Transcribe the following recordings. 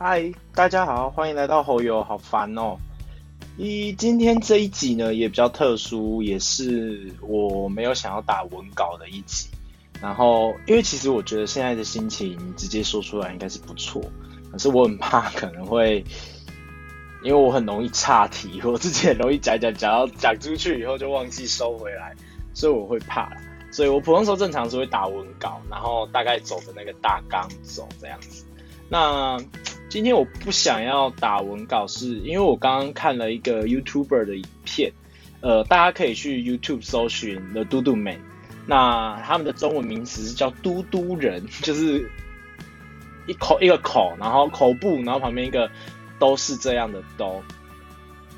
嗨，大家好，欢迎来到猴友，好烦哦。一今天这一集呢也比较特殊，也是我没有想要打文稿的一集。然后，因为其实我觉得现在的心情直接说出来应该是不错，可是我很怕可能会，因为我很容易岔题，我自己很容易讲讲讲到讲出去以后就忘记收回来，所以我会怕。所以我普通时候正常是会打文稿，然后大概走的那个大纲走这样子。那今天我不想要打文稿，是因为我刚刚看了一个 YouTuber 的影片，呃，大家可以去 YouTube 搜寻 The 嘟嘟 Man，那他们的中文名词是叫嘟嘟人，就是一口一个口，然后口部，然后旁边一个都是这样的都。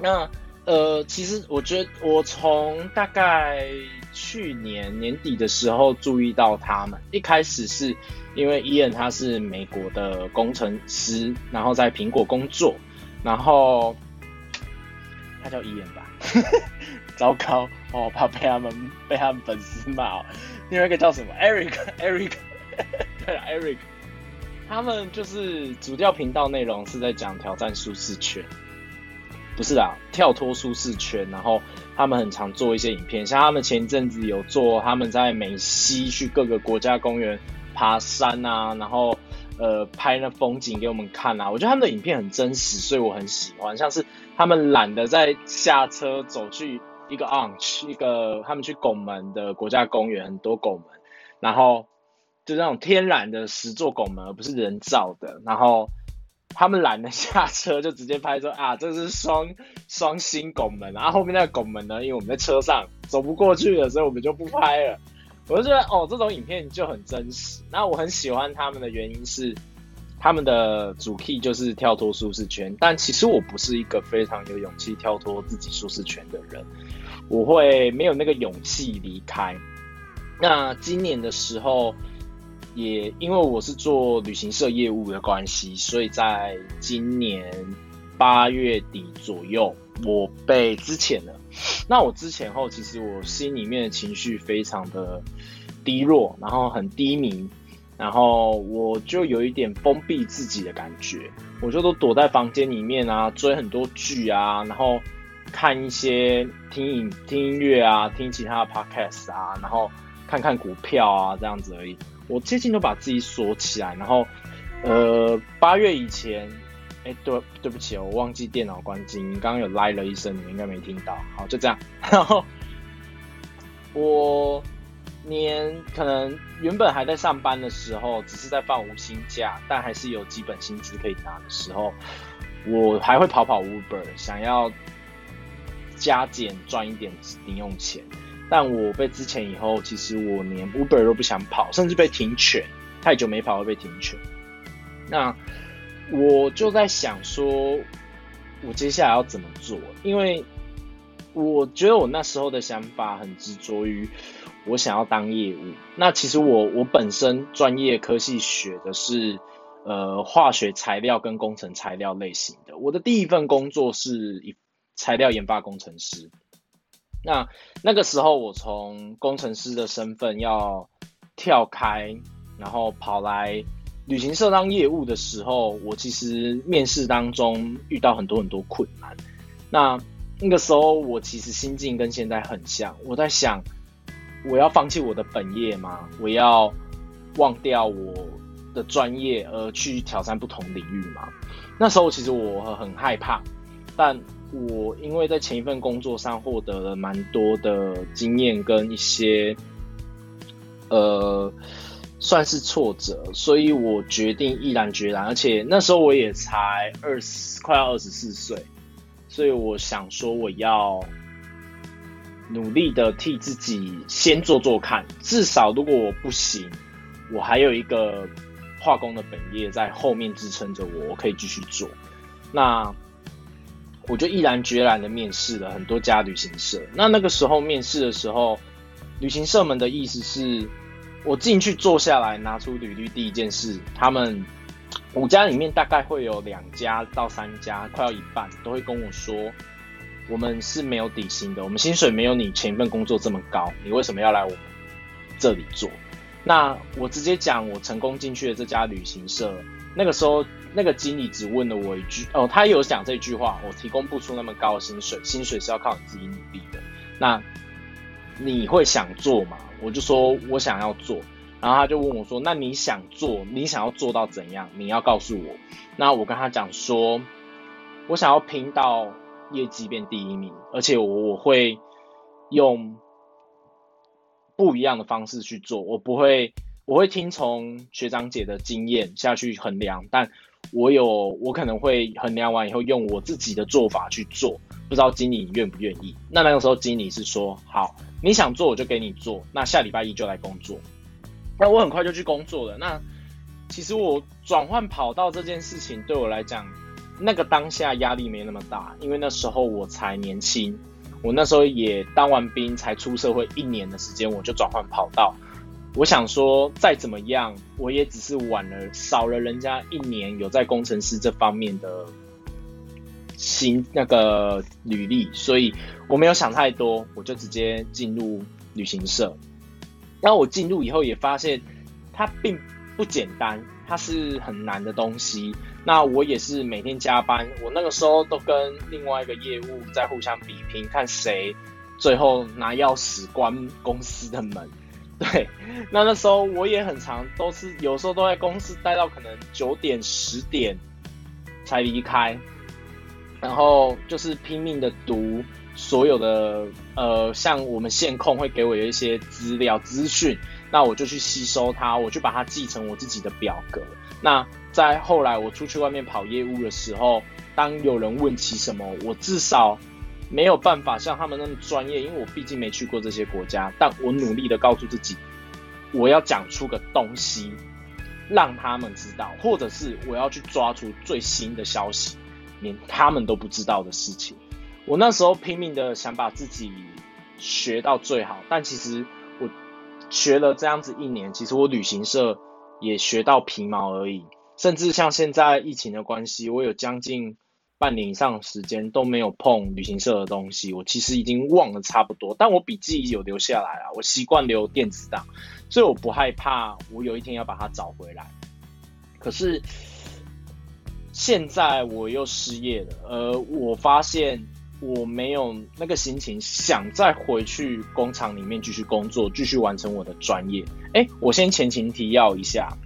那呃，其实我觉得我从大概去年年底的时候注意到他们，一开始是。因为伊恩他是美国的工程师，然后在苹果工作，然后他叫伊恩吧，糟糕哦，怕被他们被他们粉丝骂。另外一个叫什么？Eric，Eric，对了，Eric，他们就是主调频道内容是在讲挑战舒适圈，不是啊，跳脱舒适圈。然后他们很常做一些影片，像他们前一阵子有做他们在美西去各个国家公园。爬山啊，然后呃拍那风景给我们看啊，我觉得他们的影片很真实，所以我很喜欢。像是他们懒得在下车走去一个 arch，一个他们去拱门的国家公园，很多拱门，然后就那种天然的石座拱门，而不是人造的。然后他们懒得下车，就直接拍说啊，这是双双星拱门。然后后面那个拱门呢，因为我们在车上走不过去了，所以我们就不拍了。我就觉得哦，这种影片就很真实。那我很喜欢他们的原因是，他们的主 key 就是跳脱舒适圈。但其实我不是一个非常有勇气跳脱自己舒适圈的人，我会没有那个勇气离开。那今年的时候，也因为我是做旅行社业务的关系，所以在今年八月底左右，我被之前的。那我之前后，其实我心里面的情绪非常的低落，然后很低迷，然后我就有一点封闭自己的感觉，我就都躲在房间里面啊，追很多剧啊，然后看一些听影听音乐啊，听其他的 podcast 啊，然后看看股票啊这样子而已。我接近都把自己锁起来，然后呃八月以前。哎，对，对不起哦，我忘记电脑关机。你刚刚有拉了一声，你应该没听到。好，就这样。然后我年可能原本还在上班的时候，只是在放无薪假，但还是有基本薪资可以拿的时候，我还会跑跑 Uber，想要加减赚一点零用钱。但我被之前以后，其实我连 Uber 都不想跑，甚至被停权，太久没跑会被停权。那。我就在想说，我接下来要怎么做？因为我觉得我那时候的想法很执着于我想要当业务。那其实我我本身专业科系学的是呃化学材料跟工程材料类型的。我的第一份工作是一材料研发工程师。那那个时候我从工程师的身份要跳开，然后跑来。旅行社当业务的时候，我其实面试当中遇到很多很多困难。那那个时候，我其实心境跟现在很像。我在想，我要放弃我的本业吗？我要忘掉我的专业而去挑战不同领域吗？那时候其实我很害怕，但我因为在前一份工作上获得了蛮多的经验跟一些，呃。算是挫折，所以我决定毅然决然。而且那时候我也才二十，快要二十四岁，所以我想说我要努力的替自己先做做看。至少如果我不行，我还有一个化工的本业在后面支撑着我，我可以继续做。那我就毅然决然的面试了很多家旅行社。那那个时候面试的时候，旅行社们的意思是。我进去坐下来，拿出履历，第一件事，他们五家里面大概会有两家到三家，快要一半都会跟我说，我们是没有底薪的，我们薪水没有你前一份工作这么高，你为什么要来我们这里做？那我直接讲，我成功进去的这家旅行社，那个时候那个经理只问了我一句，哦，他有讲这句话，我提供不出那么高的薪水，薪水是要靠你自己努力的。那你会想做吗？我就说我想要做，然后他就问我说，那你想做，你想要做到怎样？你要告诉我。那我跟他讲说，我想要拼到业绩变第一名，而且我我会用不一样的方式去做，我不会。我会听从学长姐的经验下去衡量，但我有我可能会衡量完以后用我自己的做法去做，不知道经理愿不愿意。那那个时候经理是说好，你想做我就给你做，那下礼拜一就来工作。那我很快就去工作了。那其实我转换跑道这件事情对我来讲，那个当下压力没那么大，因为那时候我才年轻，我那时候也当完兵才出社会一年的时间，我就转换跑道。我想说，再怎么样，我也只是晚了少了人家一年有在工程师这方面的新那个履历，所以我没有想太多，我就直接进入旅行社。然后我进入以后也发现，他并不简单，它是很难的东西。那我也是每天加班，我那个时候都跟另外一个业务在互相比拼，看谁最后拿钥匙关公司的门。对，那那时候我也很长，都是有时候都在公司待到可能九点十点才离开，然后就是拼命的读所有的呃，像我们线控会给我有一些资料资讯，那我就去吸收它，我去把它记成我自己的表格。那在后来我出去外面跑业务的时候，当有人问起什么，我至少。没有办法像他们那么专业，因为我毕竟没去过这些国家。但我努力的告诉自己，我要讲出个东西，让他们知道，或者是我要去抓出最新的消息，连他们都不知道的事情。我那时候拼命的想把自己学到最好，但其实学了这样子一年，其实我旅行社也学到皮毛而已。甚至像现在疫情的关系，我有将近。半年以上时间都没有碰旅行社的东西，我其实已经忘了差不多。但我笔记有留下来了，我习惯留电子档，所以我不害怕我有一天要把它找回来。可是现在我又失业了，呃，我发现我没有那个心情想再回去工厂里面继续工作，继续完成我的专业。哎，我先前情提要一下，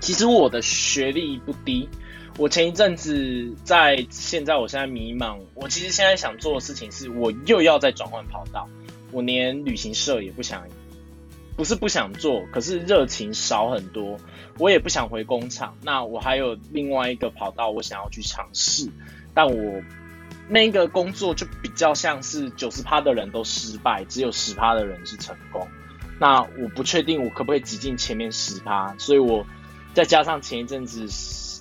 其实我的学历不低。我前一阵子在，现在我现在迷茫。我其实现在想做的事情是，我又要再转换跑道。我连旅行社也不想，不是不想做，可是热情少很多。我也不想回工厂。那我还有另外一个跑道，我想要去尝试。但我那个工作就比较像是九十趴的人都失败，只有十趴的人是成功。那我不确定我可不可以挤进前面十趴，所以我再加上前一阵子。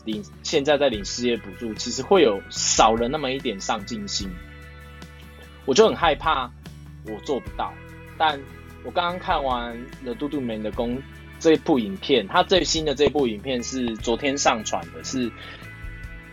领现在在领失业补助，其实会有少了那么一点上进心，我就很害怕我做不到。但我刚刚看完了嘟嘟们的工这一部影片，他最新的这部影片是昨天上传的，是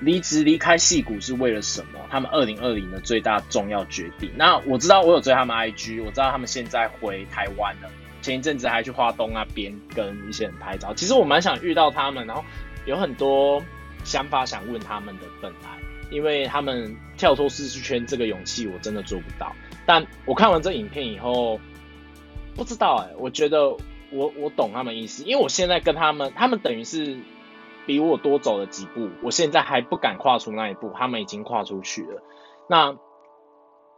离职离开戏骨是为了什么？他们二零二零的最大重要决定。那我知道我有追他们 IG，我知道他们现在回台湾了，前一阵子还去花东那边跟一些人拍照。其实我蛮想遇到他们，然后。有很多想法想问他们的本来，因为他们跳脱舒适圈这个勇气我真的做不到。但我看完这影片以后，不知道哎，我觉得我我懂他们意思，因为我现在跟他们，他们等于是比我多走了几步，我现在还不敢跨出那一步，他们已经跨出去了。那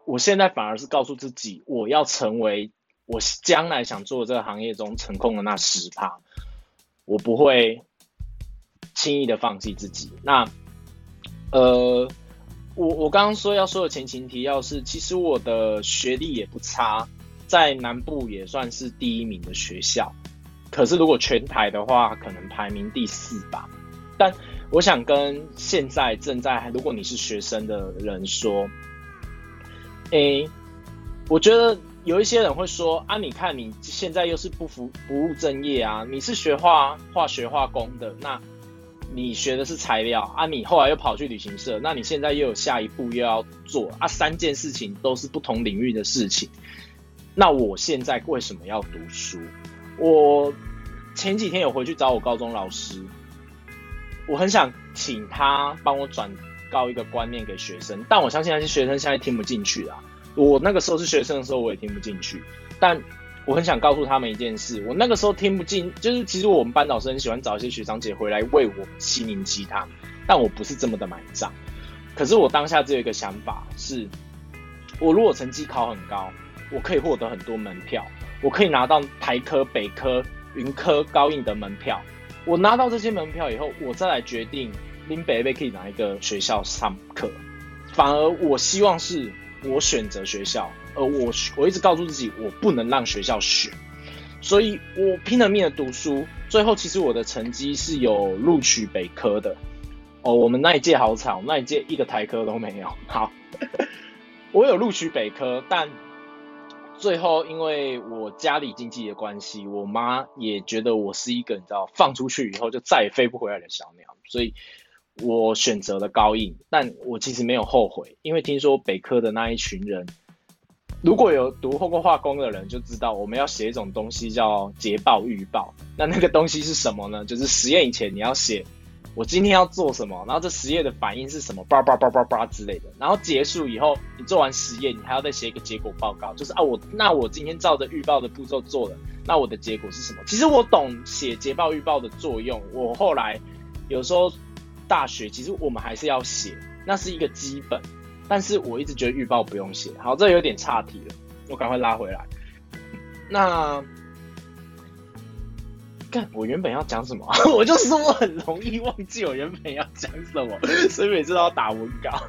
我现在反而是告诉自己，我要成为我将来想做这个行业中成功的那十趴，我不会。轻易的放弃自己。那，呃，我我刚刚说要说的前情提要是，其实我的学历也不差，在南部也算是第一名的学校。可是如果全台的话，可能排名第四吧。但我想跟现在正在，如果你是学生的人说，诶，我觉得有一些人会说啊，你看你现在又是不服不务正业啊，你是学化化学化工的那。你学的是材料啊，你后来又跑去旅行社，那你现在又有下一步又要做啊，三件事情都是不同领域的事情。那我现在为什么要读书？我前几天有回去找我高中老师，我很想请他帮我转告一个观念给学生，但我相信那些学生现在听不进去啦。我那个时候是学生的时候，我也听不进去，但我很想告诉他们一件事：我那个时候听不进，就是其实我们班导师很喜欢找一些学长姐回来为我们心灵鸡汤，但我不是这么的买账。可是我当下只有一个想法是：我如果成绩考很高，我可以获得很多门票，我可以拿到台科、北科、云科、高印的门票。我拿到这些门票以后，我再来决定林北北可以哪一个学校上课。反而我希望是我选择学校，而我我一直告诉自己，我不能让学校选，所以我拼了命的读书。最后其实我的成绩是有录取北科的。哦，我们那一届好惨，那一届一个台科都没有。好，我有录取北科，但。最后，因为我家里经济的关系，我妈也觉得我是一个你知道放出去以后就再也飞不回来的小鸟，所以我选择了高印。但我其实没有后悔，因为听说北科的那一群人，如果有读过化工的人就知道，我们要写一种东西叫捷报预报。那那个东西是什么呢？就是实验以前你要写。我今天要做什么？然后这实验的反应是什么？叭叭叭叭叭之类的。然后结束以后，你做完实验，你还要再写一个结果报告，就是啊，我那我今天照着预报的步骤做了，那我的结果是什么？其实我懂写捷报预报的作用。我后来有时候大学其实我们还是要写，那是一个基本。但是我一直觉得预报不用写。好，这有点岔题了，我赶快拉回来。那。我原本要讲什么？我就说我很容易忘记我原本要讲什么，所以每次都要打文稿。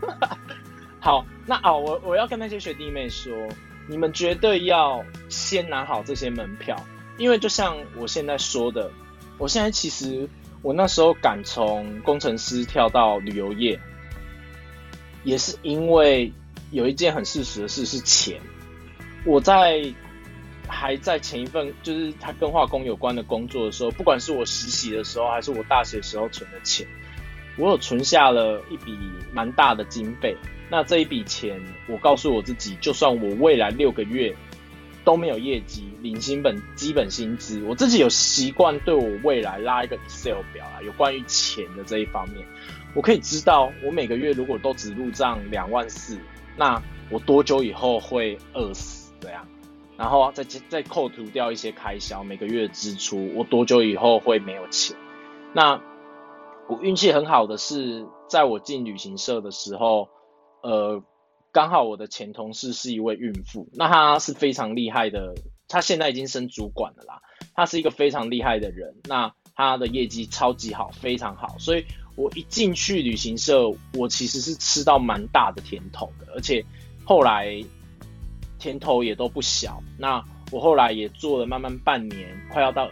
好，那哦，我我要跟那些学弟妹说，你们绝对要先拿好这些门票，因为就像我现在说的，我现在其实我那时候敢从工程师跳到旅游业，也是因为有一件很事实的事是钱，我在。还在前一份，就是他跟化工有关的工作的时候，不管是我实习的时候，还是我大学时候存的钱，我有存下了一笔蛮大的经费。那这一笔钱，我告诉我自己，就算我未来六个月都没有业绩，领薪本基本薪资，我自己有习惯对我未来拉一个 Excel 表啊，有关于钱的这一方面，我可以知道，我每个月如果都只入账两万四，那我多久以后会饿死这样？然后再再扣除掉一些开销，每个月支出，我多久以后会没有钱？那我运气很好的是，在我进旅行社的时候，呃，刚好我的前同事是一位孕妇，那她是非常厉害的，她现在已经升主管了啦，她是一个非常厉害的人，那她的业绩超级好，非常好，所以我一进去旅行社，我其实是吃到蛮大的甜头的，而且后来。甜头也都不小。那我后来也做了，慢慢半年，快要到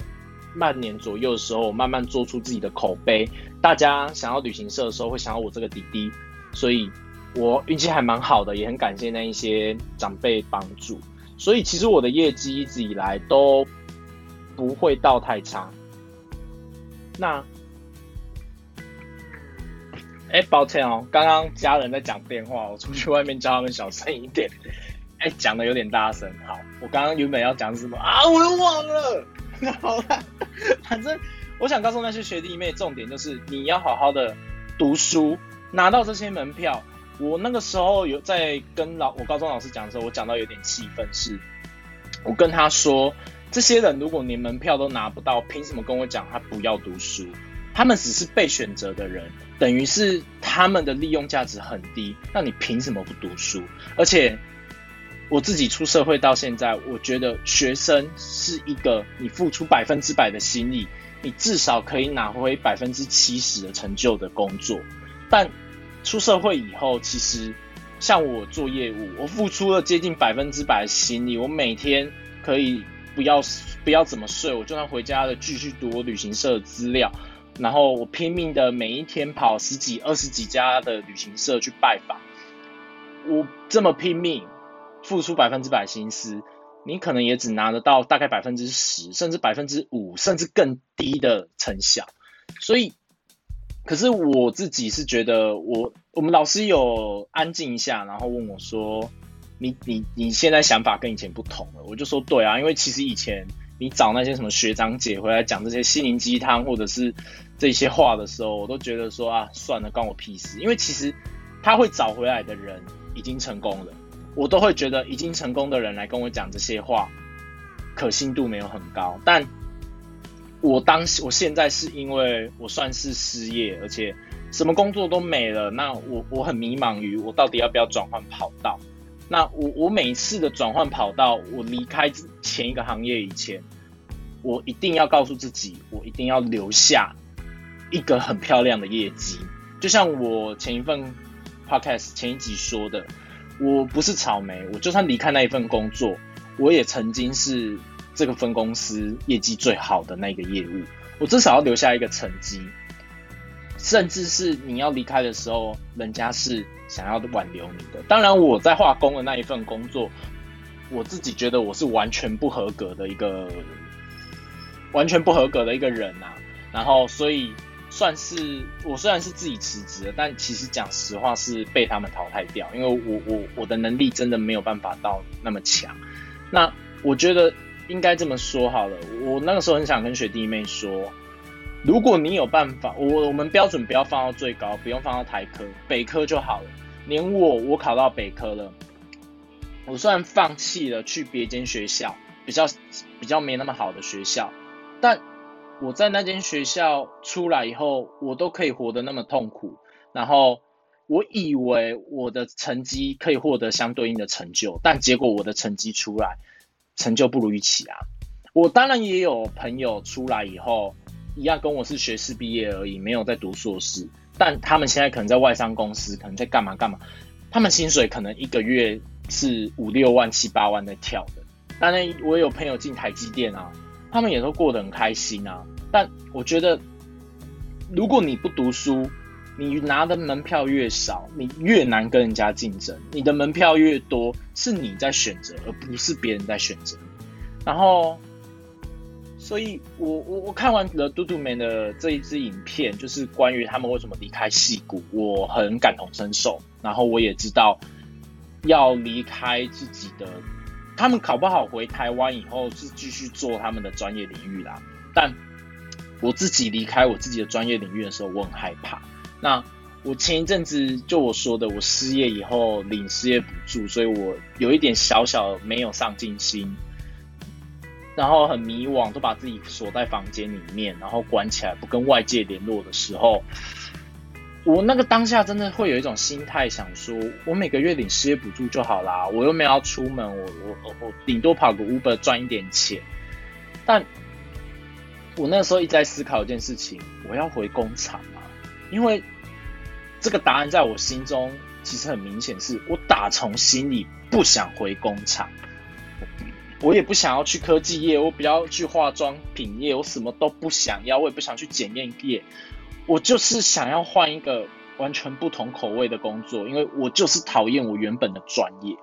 半年左右的时候，慢慢做出自己的口碑。大家想要旅行社的时候，会想要我这个弟弟，所以我运气还蛮好的，也很感谢那一些长辈帮助。所以其实我的业绩一直以来都不会到太差。那，哎，抱歉哦，刚刚家人在讲电话，我出去外面叫他们小声一点。哎，讲的有点大声。好，我刚刚原本要讲什么啊？我又忘了。好了，反正我想告诉那些学弟妹，重点就是你要好好的读书，拿到这些门票。我那个时候有在跟老我高中老师讲的时候，我讲到有点气愤，是我跟他说，这些人如果连门票都拿不到，凭什么跟我讲他不要读书？他们只是被选择的人，等于是他们的利用价值很低。那你凭什么不读书？而且。我自己出社会到现在，我觉得学生是一个你付出百分之百的心力，你至少可以拿回百分之七十的成就的工作。但出社会以后，其实像我做业务，我付出了接近百分之百的心力，我每天可以不要不要怎么睡，我就算回家了继续读我旅行社的资料，然后我拼命的每一天跑十几二十几家的旅行社去拜访，我这么拼命。付出百分之百心思，你可能也只拿得到大概百分之十，甚至百分之五，甚至更低的成效。所以，可是我自己是觉得，我我们老师有安静一下，然后问我说：“你你你现在想法跟以前不同了。”我就说：“对啊，因为其实以前你找那些什么学长姐回来讲这些心灵鸡汤或者是这些话的时候，我都觉得说啊，算了，关我屁事。因为其实他会找回来的人已经成功了，我都会觉得已经成功的人来跟我讲这些话，可信度没有很高。但我当时我现在是因为我算是失业，而且什么工作都没了，那我我很迷茫于我到底要不要转换跑道。那我我每一次的转换跑道，我离开前一个行业以前，我一定要告诉自己，我一定要留下一个很漂亮的业绩。就像我前一份 podcast 前一集说的，我不是草莓，我就算离开那一份工作，我也曾经是这个分公司业绩最好的那个业务，我至少要留下一个成绩。甚至是你要离开的时候，人家是想要挽留你的。当然，我在化工的那一份工作，我自己觉得我是完全不合格的一个，完全不合格的一个人呐。然后，所以算是我虽然是自己辞职了，但其实讲实话是被他们淘汰掉，因为我我我的能力真的没有办法到那么强。那我觉得应该这么说好了，我那个时候很想跟学弟妹说。如果你有办法，我我们标准不要放到最高，不用放到台科、北科就好了。连我，我考到北科了，我虽然放弃了去别间学校，比较比较没那么好的学校，但我在那间学校出来以后，我都可以活得那么痛苦。然后我以为我的成绩可以获得相对应的成就，但结果我的成绩出来，成就不如预期啊。我当然也有朋友出来以后。一样跟我是学士毕业而已，没有在读硕士，但他们现在可能在外商公司，可能在干嘛干嘛，他们薪水可能一个月是五六万、七八万在跳的。当然，我有朋友进台积电啊，他们也都过得很开心啊。但我觉得，如果你不读书，你拿的门票越少，你越难跟人家竞争。你的门票越多，是你在选择，而不是别人在选择。然后。所以，我我我看完了嘟嘟们的这一支影片，就是关于他们为什么离开戏骨，我很感同身受。然后我也知道，要离开自己的，他们考不好回台湾以后是继续做他们的专业领域啦。但我自己离开我自己的专业领域的时候，我很害怕。那我前一阵子就我说的，我失业以后领失业补助，所以我有一点小小没有上进心。然后很迷惘，都把自己锁在房间里面，然后关起来不跟外界联络的时候，我那个当下真的会有一种心态，想说我每个月领失业补助就好啦，我又没有要出门，我我我顶多跑个 Uber 赚一点钱。但我那时候一直在思考一件事情：我要回工厂吗？因为这个答案在我心中其实很明显，是我打从心里不想回工厂。我也不想要去科技业，我不要去化妆品业，我什么都不想要，我也不想去检验业，我就是想要换一个完全不同口味的工作，因为我就是讨厌我原本的专业。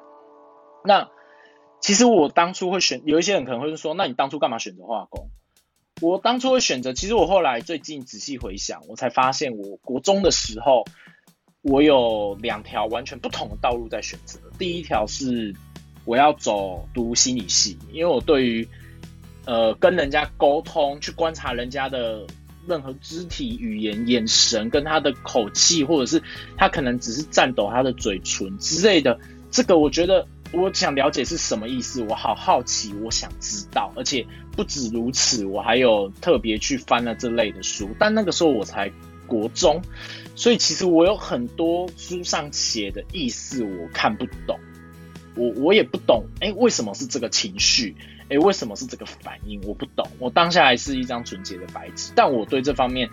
那其实我当初会选，有一些人可能会说，那你当初干嘛选择化工？我当初会选择，其实我后来最近仔细回想，我才发现，我国中的时候，我有两条完全不同的道路在选择，第一条是。我要走读心理系，因为我对于呃跟人家沟通，去观察人家的任何肢体语言、眼神跟他的口气，或者是他可能只是颤抖他的嘴唇之类的，这个我觉得我想了解是什么意思，我好好奇，我想知道，而且不止如此，我还有特别去翻了这类的书，但那个时候我才国中，所以其实我有很多书上写的意思我看不懂。我我也不懂，哎，为什么是这个情绪？哎，为什么是这个反应？我不懂。我当下还是一张纯洁的白纸，但我对这方面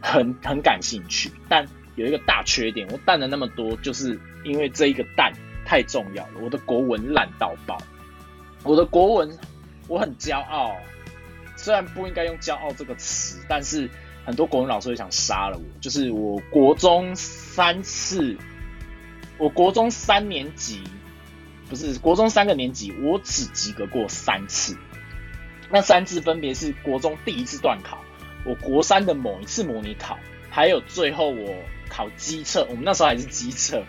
很很感兴趣。但有一个大缺点，我淡了那么多，就是因为这一个淡太重要了。我的国文烂到爆，我的国文我很骄傲，虽然不应该用骄傲这个词，但是很多国文老师会想杀了我。就是我国中三次，我国中三年级。不是国中三个年级，我只及格过三次。那三次分别是国中第一次段考，我国三的某一次模拟考，还有最后我考机测。我们那时候还是机测，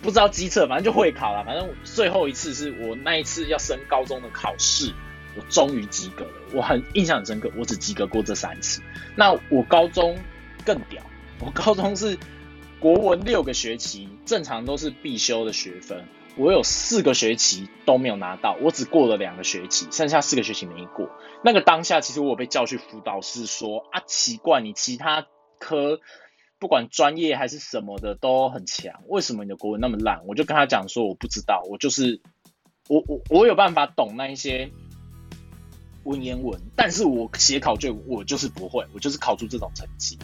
不知道机测，反正就会考了。反正最后一次是我那一次要升高中的考试，我终于及格了。我很印象很深刻，我只及格过这三次。那我高中更屌，我高中是国文六个学期，正常都是必修的学分，我有四个学期都没有拿到，我只过了两个学期，剩下四个学期没过。那个当下，其实我被叫去辅导室说啊，奇怪，你其他科。不管专业还是什么的都很强，为什么你的国文那么烂？我就跟他讲说我不知道，我就是我我我有办法懂那一些文言文，但是我写考卷我就是不会，我就是考出这种成绩。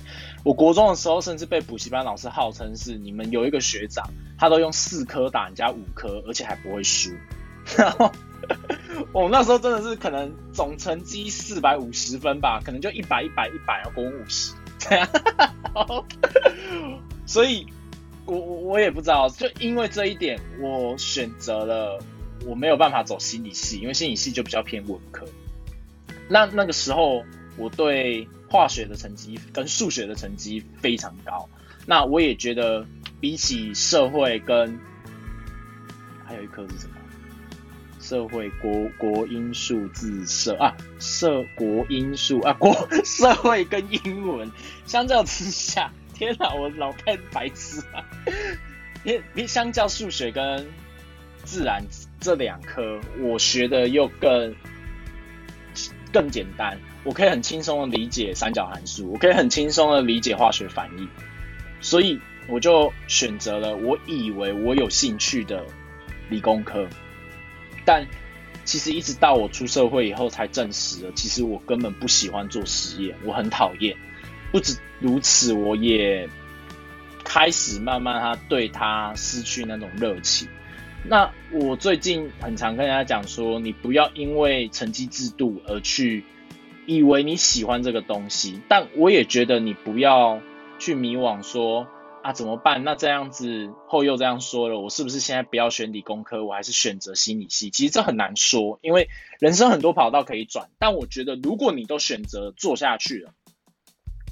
我国中的时候甚至被补习班老师号称是你们有一个学长，他都用四科打人家五科，而且还不会输。然后我那时候真的是可能总成绩四百五十分吧，可能就一百一百一百，国文五十。这样，所以，我我也不知道，就因为这一点，我选择了我没有办法走心理系，因为心理系就比较偏文科。那那个时候，我对化学的成绩跟数学的成绩非常高。那我也觉得，比起社会跟还有一科是什么？社会国国音数字社啊，社国音数啊国 社会跟英文相较之下，天哪，我老看白痴啊！因比相较数学跟自然这两科，我学的又更更简单，我可以很轻松的理解三角函数，我可以很轻松的理解化学反应，所以我就选择了我以为我有兴趣的理工科。但其实一直到我出社会以后，才证实了，其实我根本不喜欢做实验，我很讨厌。不止如此，我也开始慢慢他对他失去那种热情。那我最近很常跟大家讲说，你不要因为成绩制度而去以为你喜欢这个东西，但我也觉得你不要去迷惘说。啊，怎么办？那这样子后又这样说了，我是不是现在不要选理工科，我还是选择心理系？其实这很难说，因为人生很多跑道可以转。但我觉得，如果你都选择做下去了，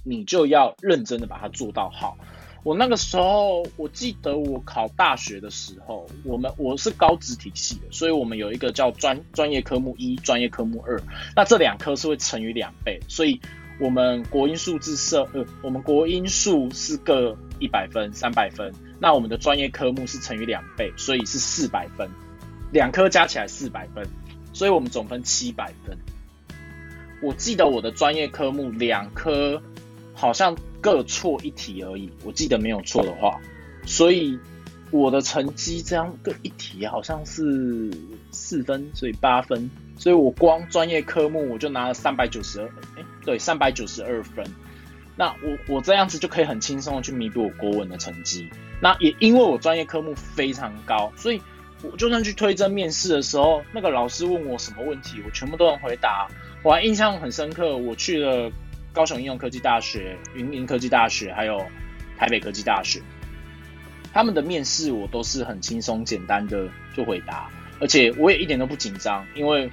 你就要认真的把它做到好。我那个时候，我记得我考大学的时候，我们我是高职体系的，所以我们有一个叫专专业科目一、专业科目二，那这两科是会乘以两倍，所以。我们国音数字设，呃，我们国音数是各一百分、三百分，那我们的专业科目是乘以两倍，所以是四百分，两科加起来四百分，所以我们总分七百分。我记得我的专业科目两科好像各错一题而已，我记得没有错的话，所以我的成绩这样各一题好像是四分，所以八分。所以我光专业科目我就拿了三百九十二，哎，对，三百九十二分。那我我这样子就可以很轻松的去弥补我国文的成绩。那也因为我专业科目非常高，所以我就算去推甄面试的时候，那个老师问我什么问题，我全部都能回答。我还印象很深刻，我去了高雄应用科技大学、云林科技大学，还有台北科技大学，他们的面试我都是很轻松简单的就回答，而且我也一点都不紧张，因为。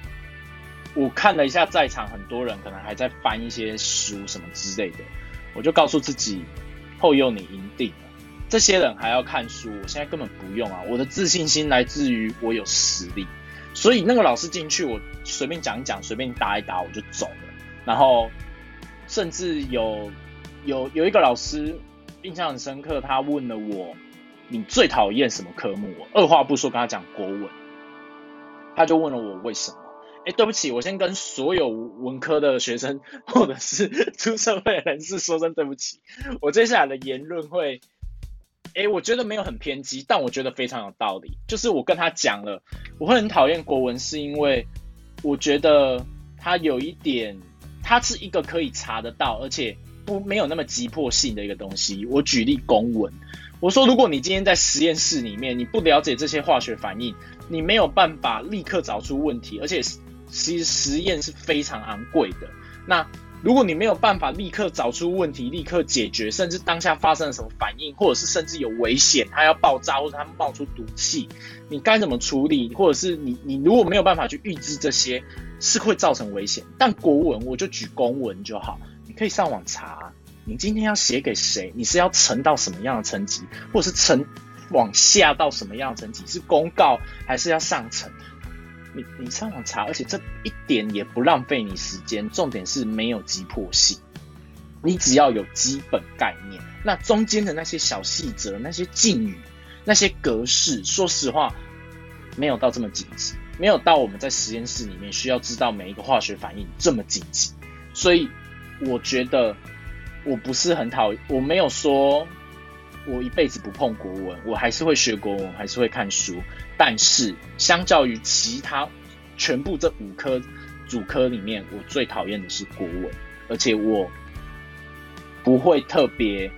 我看了一下在场很多人，可能还在翻一些书什么之类的，我就告诉自己，后佑你赢定了。这些人还要看书，我现在根本不用啊！我的自信心来自于我有实力。所以那个老师进去，我随便讲一讲，随便答一答，我就走了。然后甚至有有有一个老师印象很深刻，他问了我：“你最讨厌什么科目？”我二话不说跟他讲国文，他就问了我为什么。哎，对不起，我先跟所有文科的学生或者是出社会的人士说声对不起。我接下来的言论会，哎，我觉得没有很偏激，但我觉得非常有道理。就是我跟他讲了，我会很讨厌国文，是因为我觉得它有一点，它是一个可以查得到，而且不没有那么急迫性的一个东西。我举例公文，我说如果你今天在实验室里面，你不了解这些化学反应，你没有办法立刻找出问题，而且。其实实验是非常昂贵的。那如果你没有办法立刻找出问题、立刻解决，甚至当下发生了什么反应，或者是甚至有危险，它要爆炸或者它冒出毒气，你该怎么处理？或者是你你如果没有办法去预知这些，是会造成危险。但国文我就举公文就好，你可以上网查，你今天要写给谁？你是要呈到什么样的层级，或者是呈往下到什么样的层级？是公告还是要上层？你你上网查，而且这一点也不浪费你时间，重点是没有急迫性。你只要有基本概念，那中间的那些小细则、那些敬语、那些格式，说实话，没有到这么紧急，没有到我们在实验室里面需要知道每一个化学反应这么紧急。所以我觉得我不是很讨，我没有说我一辈子不碰国文，我还是会学国文，还是会看书。但是相较于其他全部这五科主科里面，我最讨厌的是国文，而且我。不会特别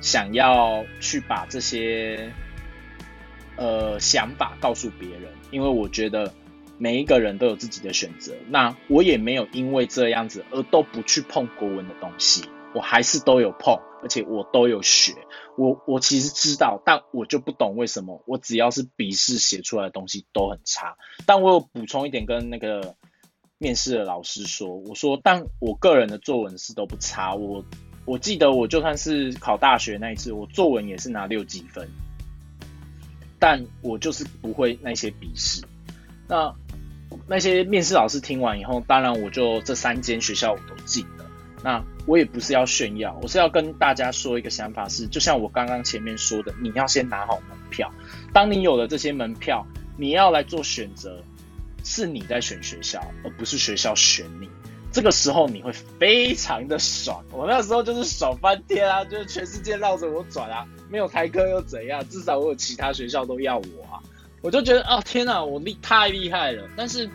想要去把这些呃想法告诉别人，因为我觉得每一个人都有自己的选择。那我也没有因为这样子而都不去碰国文的东西，我还是都有碰，而且我都有学。我我其实知道，但我就不懂为什么我只要是笔试写出来的东西都很差。但我有补充一点，跟那个面试的老师说，我说，但我个人的作文是都不差，我。我记得我就算是考大学那一次，我作文也是拿六几分，但我就是不会那些笔试。那那些面试老师听完以后，当然我就这三间学校我都进了。那我也不是要炫耀，我是要跟大家说一个想法是，就像我刚刚前面说的，你要先拿好门票。当你有了这些门票，你要来做选择，是你在选学校，而不是学校选你。这个时候你会非常的爽，我那时候就是爽翻天啊，就是全世界绕着我转啊，没有台科又怎样？至少我有其他学校都要我啊，我就觉得哦天哪，我厉太厉害了。但是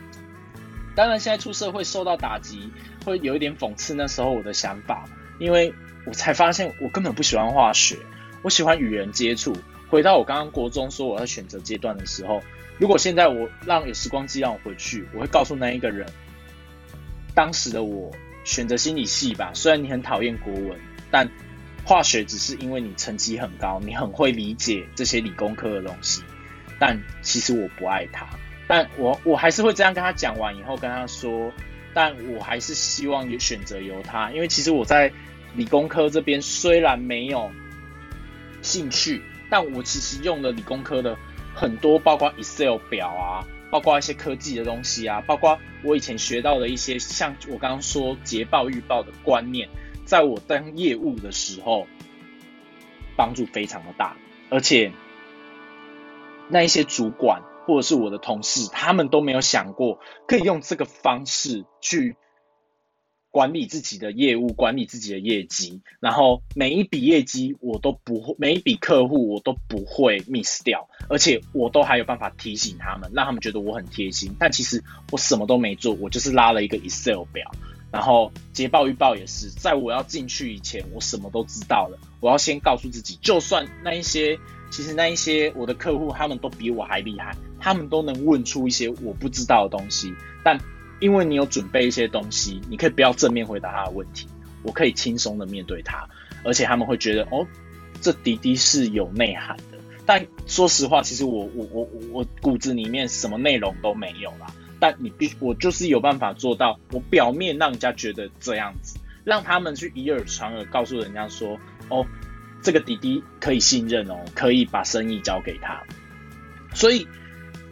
当然现在出社会受到打击，会有一点讽刺那时候我的想法，因为我才发现我根本不喜欢化学，我喜欢与人接触。回到我刚刚国中说我要选择阶段的时候，如果现在我让有时光机让我回去，我会告诉那一个人。当时的我选择心理系吧，虽然你很讨厌国文，但化学只是因为你成绩很高，你很会理解这些理工科的东西。但其实我不爱它，但我我还是会这样跟他讲完以后跟他说，但我还是希望有选择由他，因为其实我在理工科这边虽然没有兴趣，但我其实用了理工科的很多，包括 Excel 表啊。包括一些科技的东西啊，包括我以前学到的一些，像我刚刚说捷报预报的观念，在我当业务的时候，帮助非常的大，而且那一些主管或者是我的同事，他们都没有想过可以用这个方式去。管理自己的业务，管理自己的业绩，然后每一笔业绩我都不会，每一笔客户我都不会 miss 掉，而且我都还有办法提醒他们，让他们觉得我很贴心。但其实我什么都没做，我就是拉了一个 Excel 表，然后捷报预报也是，在我要进去以前，我什么都知道了。我要先告诉自己，就算那一些，其实那一些我的客户他们都比我还厉害，他们都能问出一些我不知道的东西，但。因为你有准备一些东西，你可以不要正面回答他的问题，我可以轻松的面对他，而且他们会觉得哦，这滴滴是有内涵的。但说实话，其实我我我我骨子里面什么内容都没有啦。但你必我就是有办法做到，我表面让人家觉得这样子，让他们去以耳传耳告诉人家说，哦，这个滴滴可以信任哦，可以把生意交给他。所以。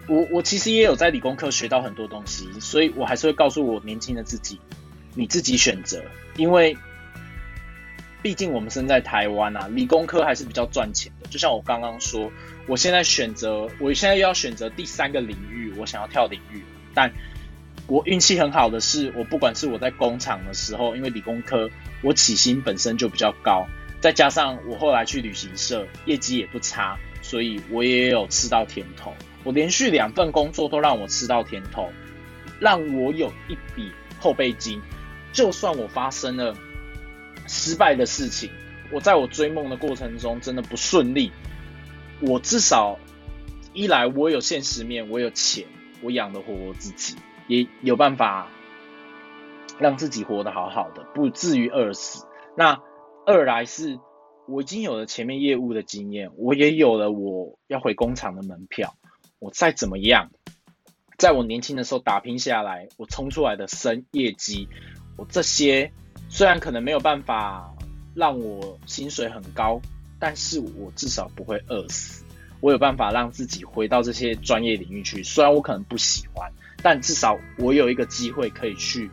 我我其实也有在理工科学到很多东西，所以我还是会告诉我年轻的自己，你自己选择，因为毕竟我们生在台湾啊，理工科还是比较赚钱的。就像我刚刚说，我现在选择，我现在又要选择第三个领域，我想要跳领域，但我运气很好的是，我不管是我在工厂的时候，因为理工科我起薪本身就比较高，再加上我后来去旅行社，业绩也不差，所以我也有吃到甜头。我连续两份工作都让我吃到甜头，让我有一笔后备金。就算我发生了失败的事情，我在我追梦的过程中真的不顺利，我至少一来我有现实面，我有钱，我养得活我自己，也有办法让自己活得好好的，不至于饿死。那二来是我已经有了前面业务的经验，我也有了我要回工厂的门票。我再怎么样，在我年轻的时候打拼下来，我冲出来的生业绩，我这些虽然可能没有办法让我薪水很高，但是我至少不会饿死。我有办法让自己回到这些专业领域去，虽然我可能不喜欢，但至少我有一个机会可以去，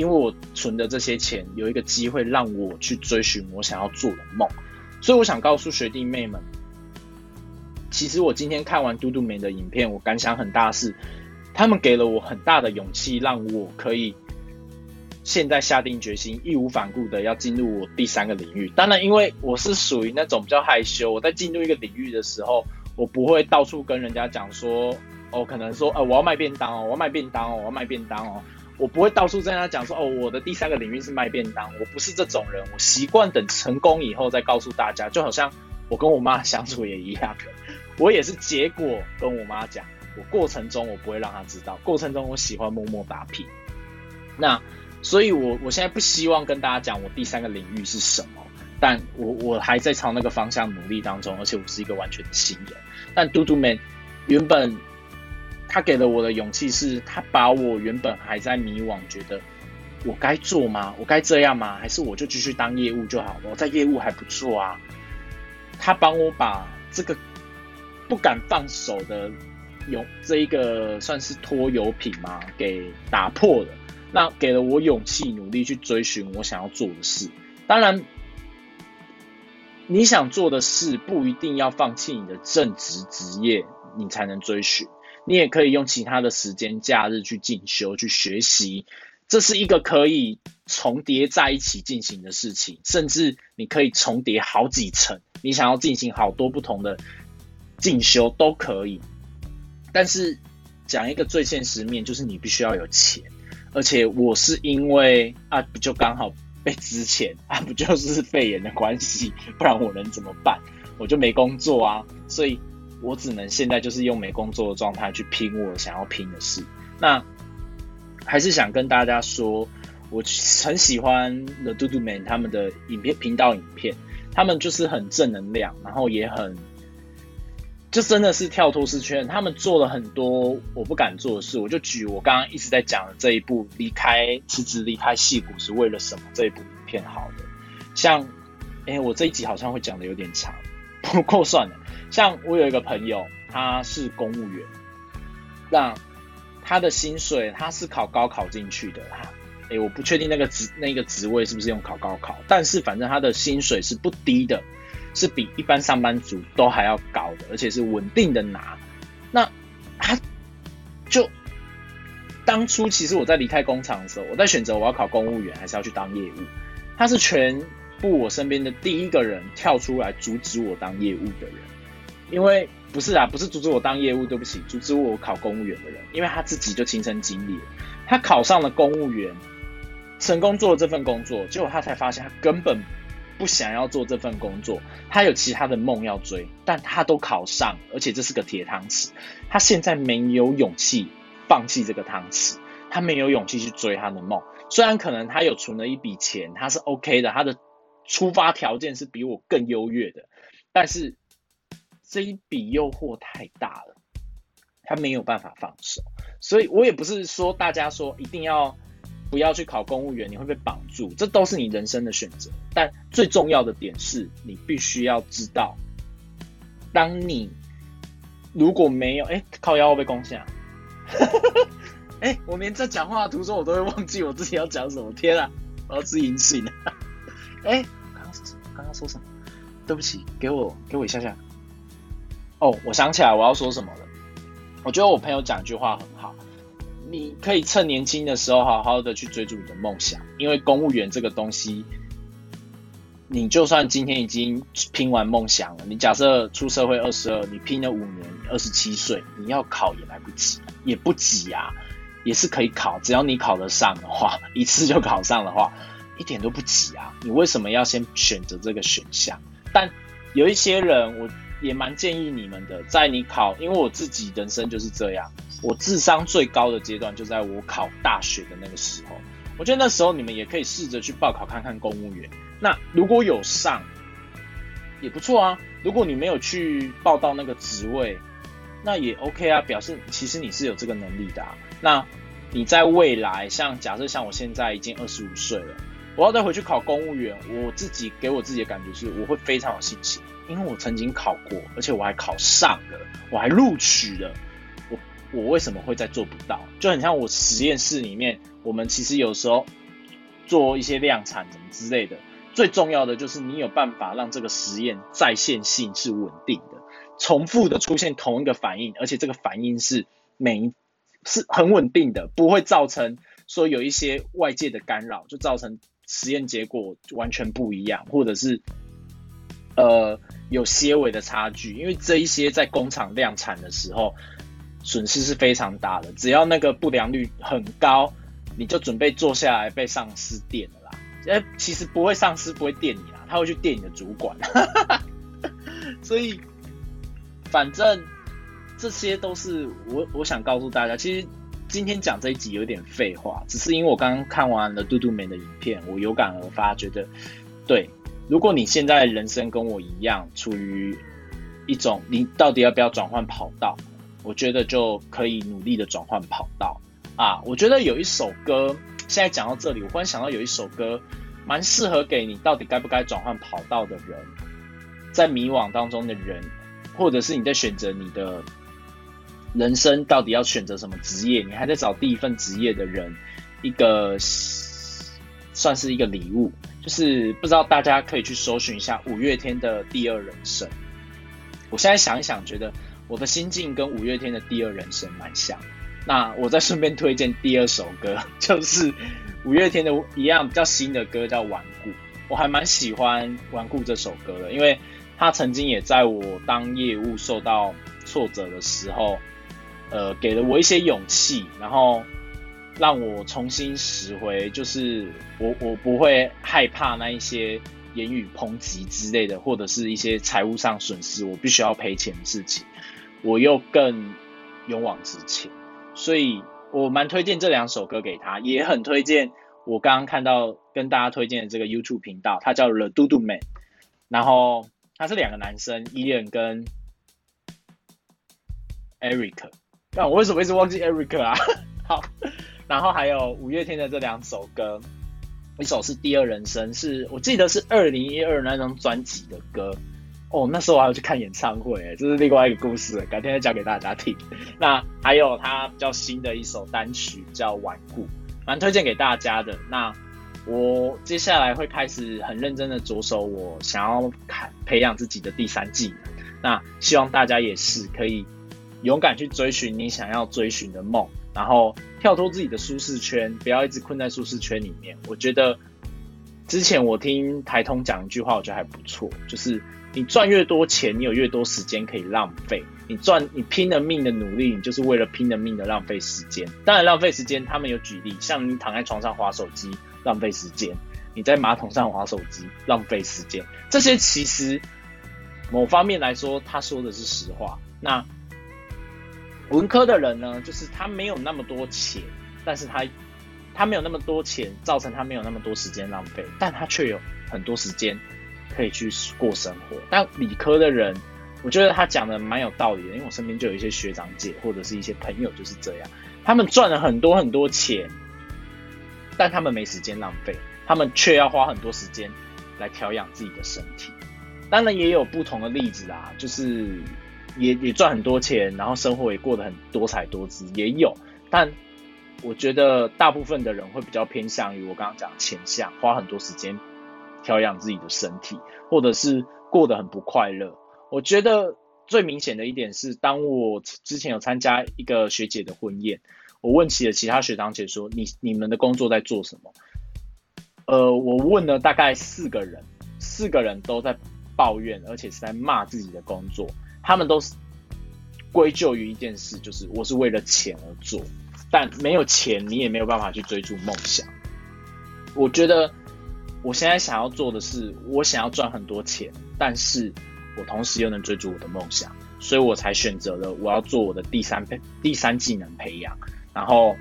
因为我存的这些钱有一个机会让我去追寻我想要做的梦。所以我想告诉学弟妹们，其实我今天看完嘟嘟妹的影片，我感想很大是，他们给了我很大的勇气，让我可以。现在下定决心，义无反顾的要进入我第三个领域。当然，因为我是属于那种比较害羞，我在进入一个领域的时候，我不会到处跟人家讲说，哦，可能说，呃，我要卖便当哦，我要卖便当哦，我要卖便当哦，我不会到处跟人家讲说，哦，我的第三个领域是卖便当。我不是这种人，我习惯等成功以后再告诉大家。就好像我跟我妈相处也一样，我也是结果跟我妈讲，我过程中我不会让她知道，过程中我喜欢默默打拼。那。所以，我我现在不希望跟大家讲我第三个领域是什么，但我我还在朝那个方向努力当中，而且我是一个完全的新人。但嘟嘟们原本他给了我的勇气是，他把我原本还在迷惘，觉得我该做吗？我该这样吗？还是我就继续当业务就好了？我在业务还不错啊。他帮我把这个不敢放手的勇这一个算是拖油瓶嘛，给打破了。那给了我勇气，努力去追寻我想要做的事。当然，你想做的事不一定要放弃你的正职职业，你才能追寻。你也可以用其他的时间、假日去进修、去学习。这是一个可以重叠在一起进行的事情，甚至你可以重叠好几层。你想要进行好多不同的进修都可以。但是讲一个最现实面，就是你必须要有钱。而且我是因为啊，不就刚好被之前啊，不就是肺炎的关系，不然我能怎么办？我就没工作啊，所以我只能现在就是用没工作的状态去拼我想要拼的事。那还是想跟大家说，我很喜欢 The Do Do Man 他们的影片频道影片，他们就是很正能量，然后也很。就真的是跳脱式圈，他们做了很多我不敢做的事。我就举我刚刚一直在讲的这一部离开辞职离开戏骨是为了什么这一部影片好的，像，哎，我这一集好像会讲的有点长，不过算了。像我有一个朋友，他是公务员，那他的薪水他是考高考进去的，哈，哎，我不确定那个职那个职位是不是用考高考，但是反正他的薪水是不低的。是比一般上班族都还要高的，而且是稳定的拿。那他就当初其实我在离开工厂的时候，我在选择我要考公务员还是要去当业务。他是全部我身边的第一个人跳出来阻止我当业务的人，因为不是啊，不是阻止我当业务，对不起，阻止我考公务员的人，因为他自己就亲身经历了，他考上了公务员，成功做了这份工作，结果他才发现他根本。不想要做这份工作，他有其他的梦要追，但他都考上，而且这是个铁汤匙。他现在没有勇气放弃这个汤匙，他没有勇气去追他的梦。虽然可能他有存了一笔钱，他是 OK 的，他的出发条件是比我更优越的，但是这一笔诱惑太大了，他没有办法放手。所以我也不是说大家说一定要。不要去考公务员，你会被绑住，这都是你人生的选择。但最重要的点是，你必须要知道，当你如果没有哎靠腰被攻下，哎，我连在讲话的途中我都会忘记我自己要讲什么。天啊，我要自隐形了。哎，刚？刚说什么？对不起，给我给我一下下。哦，我想起来我要说什么了。我觉得我朋友讲一句话很好。你可以趁年轻的时候好好的去追逐你的梦想，因为公务员这个东西，你就算今天已经拼完梦想了，你假设出社会二十二，你拼了五年，二十七岁，你要考也来不及，也不急啊，也是可以考，只要你考得上的话，一次就考上的话，一点都不急啊。你为什么要先选择这个选项？但有一些人，我也蛮建议你们的，在你考，因为我自己人生就是这样。我智商最高的阶段就在我考大学的那个时候，我觉得那时候你们也可以试着去报考看看公务员。那如果有上，也不错啊。如果你没有去报到那个职位，那也 OK 啊，表示其实你是有这个能力的啊。那你在未来，像假设像我现在已经二十五岁了，我要再回去考公务员，我自己给我自己的感觉是，我会非常有信心，因为我曾经考过，而且我还考上了，我还录取了。我我为什么会再做不到？就很像我实验室里面，我们其实有时候做一些量产什么之类的，最重要的就是你有办法让这个实验在线性是稳定的，重复的出现同一个反应，而且这个反应是每一是很稳定的，不会造成说有一些外界的干扰，就造成实验结果完全不一样，或者是呃有些微的差距，因为这一些在工厂量产的时候。损失是非常大的，只要那个不良率很高，你就准备坐下来被上司电了啦。哎，其实不会上司不会电你啦，他会去电你的主管。所以，反正这些都是我我想告诉大家。其实今天讲这一集有点废话，只是因为我刚刚看完了嘟嘟美的影片，我有感而发，觉得对。如果你现在人生跟我一样，处于一种你到底要不要转换跑道？我觉得就可以努力的转换跑道啊！我觉得有一首歌，现在讲到这里，我忽然想到有一首歌，蛮适合给你到底该不该转换跑道的人，在迷惘当中的人，或者是你在选择你的人生到底要选择什么职业，你还在找第一份职业的人，一个算是一个礼物，就是不知道大家可以去搜寻一下五月天的第二人生。我现在想一想，觉得。我的心境跟五月天的第二人生蛮像，那我再顺便推荐第二首歌，就是五月天的一样比较新的歌，叫《顽固》。我还蛮喜欢《顽固》这首歌的，因为它曾经也在我当业务受到挫折的时候，呃，给了我一些勇气，然后让我重新拾回，就是我我不会害怕那一些言语抨击之类的，或者是一些财务上损失，我必须要赔钱的事情。我又更勇往直前，所以我蛮推荐这两首歌给他，也很推荐我刚刚看到跟大家推荐的这个 YouTube 频道，它叫 The d o d o Man，然后他是两个男生，Ian 跟 Eric，但我为什么一直忘记 Eric 啊？好，然后还有五月天的这两首歌，一首是第二人生，是我记得是二零一二那张专辑的歌。哦，那时候我还要去看演唱会，这是另外一个故事，改天再讲给大家听。那还有他比较新的一首单曲叫《顽固》，蛮推荐给大家的。那我接下来会开始很认真的着手，我想要看培养自己的第三技能。那希望大家也是可以勇敢去追寻你想要追寻的梦，然后跳脱自己的舒适圈，不要一直困在舒适圈里面。我觉得之前我听台通讲一句话，我觉得还不错，就是。你赚越多钱，你有越多时间可以浪费。你赚，你拼了命的努力，你就是为了拼了命的浪费时间。当然，浪费时间，他们有举例，像你躺在床上划手机，浪费时间；你在马桶上划手机，浪费时间。这些其实某方面来说，他说的是实话。那文科的人呢，就是他没有那么多钱，但是他他没有那么多钱，造成他没有那么多时间浪费，但他却有很多时间。可以去过生活，但理科的人，我觉得他讲的蛮有道理的，因为我身边就有一些学长姐或者是一些朋友就是这样，他们赚了很多很多钱，但他们没时间浪费，他们却要花很多时间来调养自己的身体。当然也有不同的例子啦，就是也也赚很多钱，然后生活也过得很多彩多姿，也有。但我觉得大部分的人会比较偏向于我刚刚讲前项，花很多时间。调养自己的身体，或者是过得很不快乐。我觉得最明显的一点是，当我之前有参加一个学姐的婚宴，我问起了其他学长姐说：“你你们的工作在做什么？”呃，我问了大概四个人，四个人都在抱怨，而且是在骂自己的工作。他们都是归咎于一件事，就是我是为了钱而做，但没有钱，你也没有办法去追逐梦想。我觉得。我现在想要做的是，我想要赚很多钱，但是我同时又能追逐我的梦想，所以我才选择了我要做我的第三培 第三技能培养。然后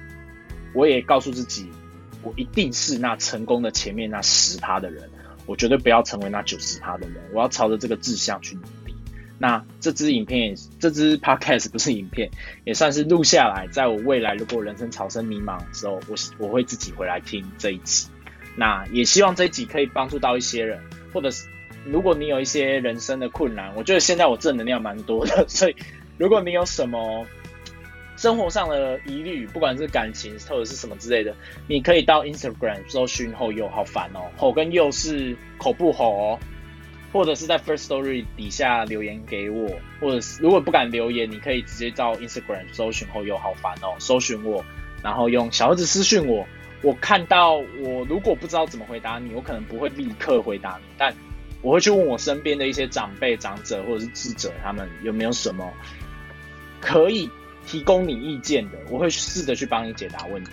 我也告诉自己，我一定是那成功的前面那十趴的人，我绝对不要成为那九十趴的人。我要朝着这个志向去努力。那这支影片，这支 podcast 不是影片，也算是录下来，在我未来如果人生潮生迷茫的时候，我我会自己回来听这一集。那也希望这一集可以帮助到一些人，或者是如果你有一些人生的困难，我觉得现在我正能量蛮多的，所以如果你有什么生活上的疑虑，不管是感情或者是什么之类的，你可以到 Instagram 搜寻后又好烦哦，吼跟又是口不吼哦，或者是在 First Story 底下留言给我，或者是如果不敢留言，你可以直接到 Instagram 搜寻后又好烦哦，搜寻我，然后用小盒子私讯我，我看到我如果不知道怎么回答你，我可能不会立刻回答你，但我会去问我身边的一些长辈、长者或者是智者，他们有没有什么可以提供你意见的，我会试着去帮你解答问题。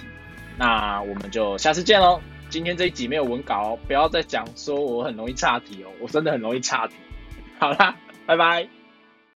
那我们就下次见喽。今天这一集没有文稿哦，不要再讲说我很容易岔题哦，我真的很容易岔题。好啦，拜拜。